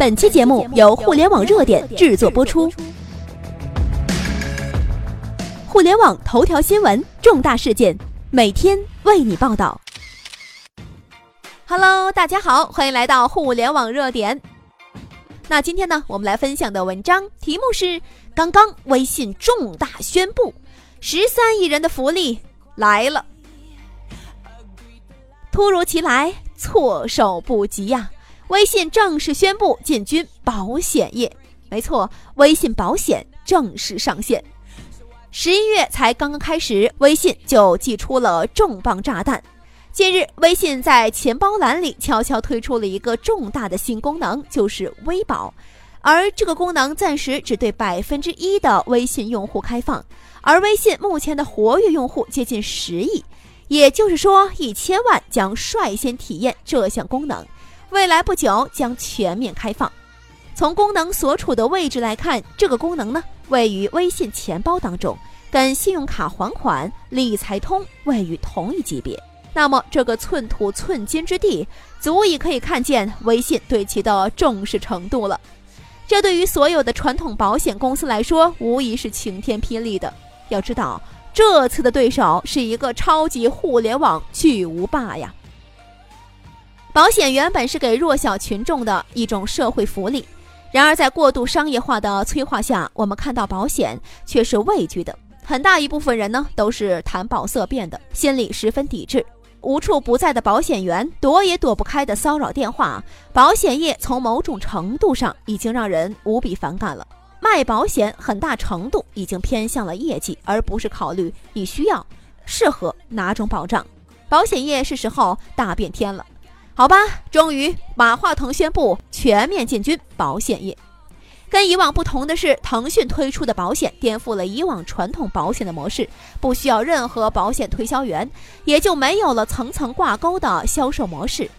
本期节目由互联网热点制作播出。互联网头条新闻，重大事件，每天为你报道。Hello，大家好，欢迎来到互联网热点。那今天呢，我们来分享的文章题目是：刚刚微信重大宣布，十三亿人的福利来了，突如其来，措手不及呀！微信正式宣布进军保险业，没错，微信保险正式上线。十一月才刚刚开始，微信就寄出了重磅炸弹。近日，微信在钱包栏里悄悄推出了一个重大的新功能，就是微保。而这个功能暂时只对百分之一的微信用户开放，而微信目前的活跃用户接近十亿，也就是说，一千万将率先体验这项功能。未来不久将全面开放。从功能所处的位置来看，这个功能呢位于微信钱包当中，跟信用卡还款、理财通位于同一级别。那么这个寸土寸金之地，足以可以看见微信对其的重视程度了。这对于所有的传统保险公司来说，无疑是晴天霹雳的。要知道，这次的对手是一个超级互联网巨无霸呀。保险原本是给弱小群众的一种社会福利，然而在过度商业化的催化下，我们看到保险却是畏惧的。很大一部分人呢，都是谈保色变的，心里十分抵制。无处不在的保险员，躲也躲不开的骚扰电话，保险业从某种程度上已经让人无比反感了。卖保险很大程度已经偏向了业绩，而不是考虑你需要、适合哪种保障。保险业是时候大变天了。好吧，终于马化腾宣布全面进军保险业。跟以往不同的是，腾讯推出的保险颠覆了以往传统保险的模式，不需要任何保险推销员，也就没有了层层挂钩的销售模式，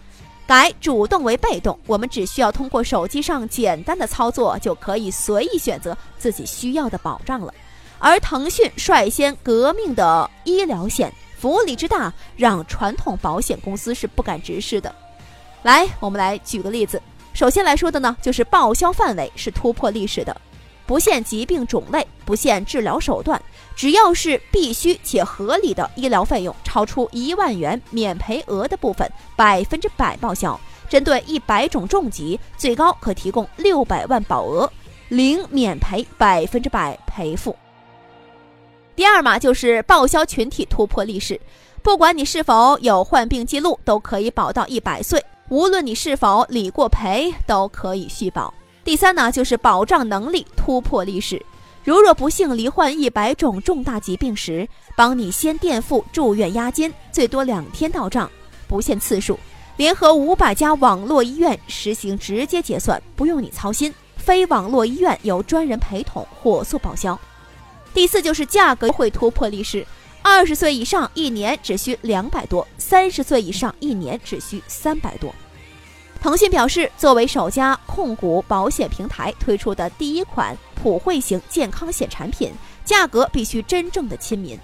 改主动为被动。我们只需要通过手机上简单的操作，就可以随意选择自己需要的保障了。而腾讯率先革命的医疗险，福利之大，让传统保险公司是不敢直视的。来，我们来举个例子。首先来说的呢，就是报销范围是突破历史的，不限疾病种类，不限治疗手段，只要是必须且合理的医疗费用超出一万元免赔额的部分，百分之百报销。针对一百种重疾，最高可提供六百万保额，零免赔，百分之百赔付。第二嘛，就是报销群体突破历史，不管你是否有患病记录，都可以保到一百岁。无论你是否理过赔，都可以续保。第三呢，就是保障能力突破历史。如若不幸罹患一百种重大疾病时，帮你先垫付住院押金，最多两天到账，不限次数。联合五百家网络医院实行直接结算，不用你操心。非网络医院由专人陪同，火速报销。第四就是价格会突破历史。二十岁以上一年只需两百多，三十岁以上一年只需三百多。腾讯表示，作为首家控股保险平台推出的第一款普惠型健康险产品，价格必须真正的亲民，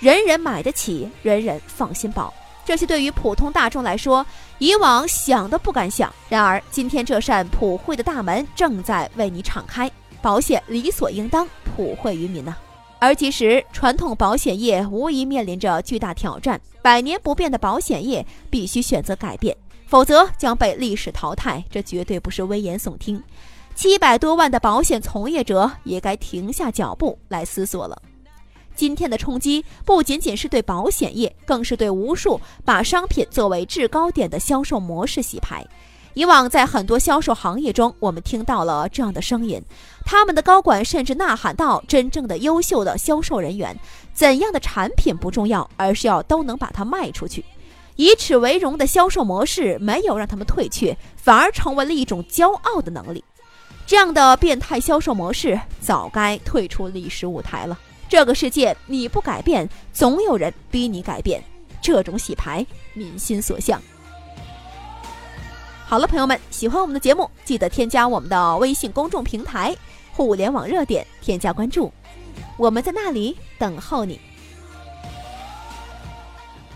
人人买得起，人人放心保。这些对于普通大众来说，以往想都不敢想。然而，今天这扇普惠的大门正在为你敞开，保险理所应当普惠于民呐。而其实，传统保险业无疑面临着巨大挑战，百年不变的保险业必须选择改变。否则将被历史淘汰，这绝对不是危言耸听。七百多万的保险从业者也该停下脚步来思索了。今天的冲击不仅仅是对保险业，更是对无数把商品作为制高点的销售模式洗牌。以往在很多销售行业中，我们听到了这样的声音，他们的高管甚至呐喊道：“真正的优秀的销售人员，怎样的产品不重要，而是要都能把它卖出去。”以此为荣的销售模式没有让他们退却，反而成为了一种骄傲的能力。这样的变态销售模式早该退出历史舞台了。这个世界你不改变，总有人逼你改变。这种洗牌，民心所向。好了，朋友们，喜欢我们的节目，记得添加我们的微信公众平台“互联网热点”，添加关注，我们在那里等候你。